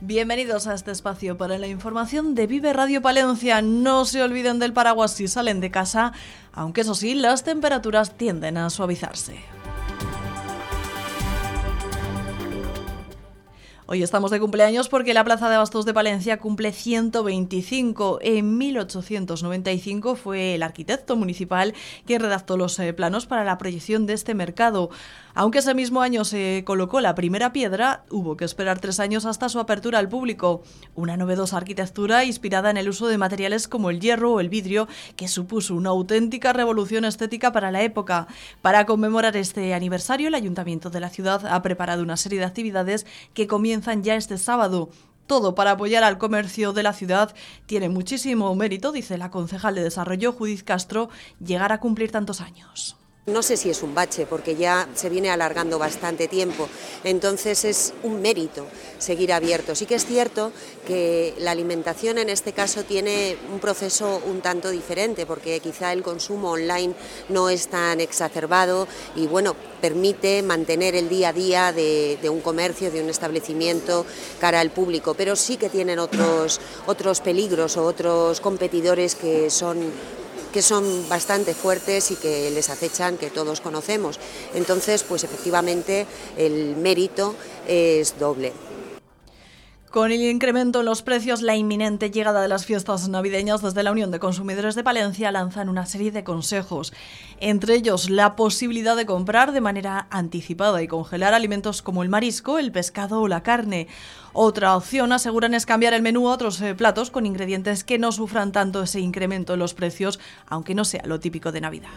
Bienvenidos a este espacio para la información de Vive Radio Palencia. No se olviden del paraguas si salen de casa, aunque eso sí, las temperaturas tienden a suavizarse. Hoy estamos de cumpleaños porque la Plaza de Bastos de Palencia cumple 125. En 1895 fue el arquitecto municipal quien redactó los eh, planos para la proyección de este mercado. Aunque ese mismo año se colocó la primera piedra, hubo que esperar tres años hasta su apertura al público. Una novedosa arquitectura inspirada en el uso de materiales como el hierro o el vidrio, que supuso una auténtica revolución estética para la época. Para conmemorar este aniversario, el Ayuntamiento de la ciudad ha preparado una serie de actividades que comienzan ya este sábado. Todo para apoyar al comercio de la ciudad tiene muchísimo mérito, dice la concejal de Desarrollo Judith Castro, llegar a cumplir tantos años. No sé si es un bache, porque ya se viene alargando bastante tiempo, entonces es un mérito seguir abierto. Sí que es cierto que la alimentación en este caso tiene un proceso un tanto diferente, porque quizá el consumo online no es tan exacerbado y bueno, permite mantener el día a día de, un comercio, de un establecimiento cara al público, pero sí que tienen otros, otros peligros o otros competidores que son que son bastante fuertes y que les acechan, que todos conocemos. Entonces, pues efectivamente el mérito es doble. Con el incremento en los precios, la inminente llegada de las fiestas navideñas desde la Unión de Consumidores de Palencia lanzan una serie de consejos, entre ellos la posibilidad de comprar de manera anticipada y congelar alimentos como el marisco, el pescado o la carne. Otra opción, aseguran, es cambiar el menú a otros eh, platos con ingredientes que no sufran tanto ese incremento en los precios, aunque no sea lo típico de Navidad.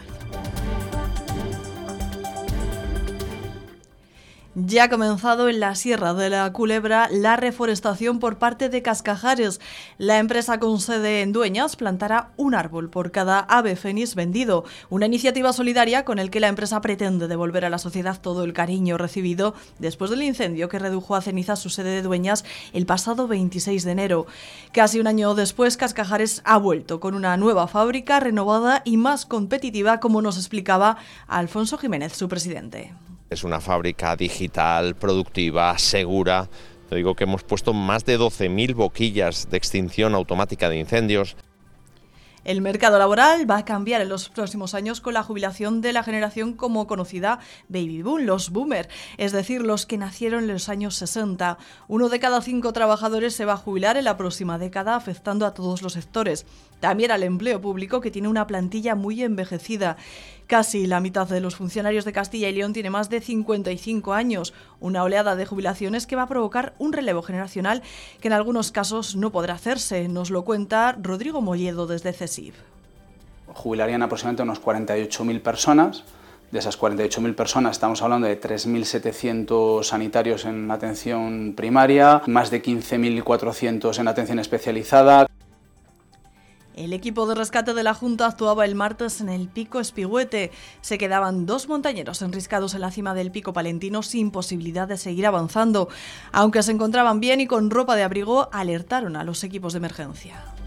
Ya ha comenzado en la Sierra de la Culebra la reforestación por parte de Cascajares. La empresa con sede en Dueñas plantará un árbol por cada ave fénix vendido, una iniciativa solidaria con el que la empresa pretende devolver a la sociedad todo el cariño recibido después del incendio que redujo a cenizas su sede de Dueñas el pasado 26 de enero. Casi un año después, Cascajares ha vuelto con una nueva fábrica renovada y más competitiva, como nos explicaba Alfonso Jiménez, su presidente. Es una fábrica digital, productiva, segura. Te digo que hemos puesto más de 12.000 boquillas de extinción automática de incendios. El mercado laboral va a cambiar en los próximos años con la jubilación de la generación como conocida baby boom, los boomer, es decir, los que nacieron en los años 60. Uno de cada cinco trabajadores se va a jubilar en la próxima década, afectando a todos los sectores. También al empleo público, que tiene una plantilla muy envejecida. Casi la mitad de los funcionarios de Castilla y León tiene más de 55 años, una oleada de jubilaciones que va a provocar un relevo generacional que en algunos casos no podrá hacerse, nos lo cuenta Rodrigo Molledo desde CESIF. Jubilarían aproximadamente unos 48.000 personas. De esas 48.000 personas estamos hablando de 3.700 sanitarios en atención primaria, más de 15.400 en atención especializada. El equipo de rescate de la Junta actuaba el martes en el Pico Espigüete. Se quedaban dos montañeros enriscados en la cima del Pico Palentino sin posibilidad de seguir avanzando. Aunque se encontraban bien y con ropa de abrigo, alertaron a los equipos de emergencia.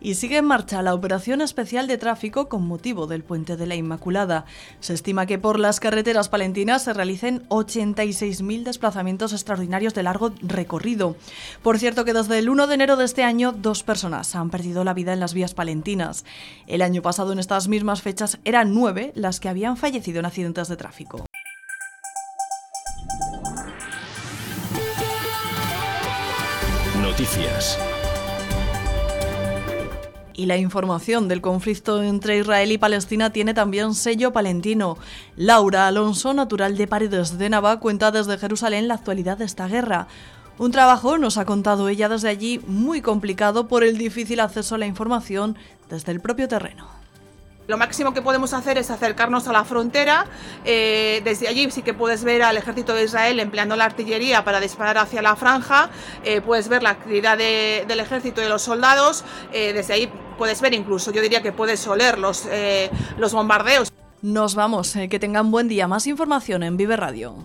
Y sigue en marcha la operación especial de tráfico con motivo del puente de la Inmaculada. Se estima que por las carreteras palentinas se realicen 86.000 desplazamientos extraordinarios de largo recorrido. Por cierto que desde el 1 de enero de este año dos personas han perdido la vida en las vías palentinas. El año pasado en estas mismas fechas eran nueve las que habían fallecido en accidentes de tráfico. Noticias y la información del conflicto entre Israel y Palestina tiene también sello palentino. Laura Alonso, natural de Paredes de Nava, cuenta desde Jerusalén la actualidad de esta guerra. Un trabajo, nos ha contado ella desde allí, muy complicado por el difícil acceso a la información desde el propio terreno. Lo máximo que podemos hacer es acercarnos a la frontera. Eh, desde allí sí que puedes ver al ejército de Israel empleando la artillería para disparar hacia la franja. Eh, puedes ver la actividad del ejército y de los soldados. Eh, desde ahí puedes ver incluso, yo diría que puedes oler los, los bombardeos. Nos vamos, que tengan buen día. Más información en Vive Radio.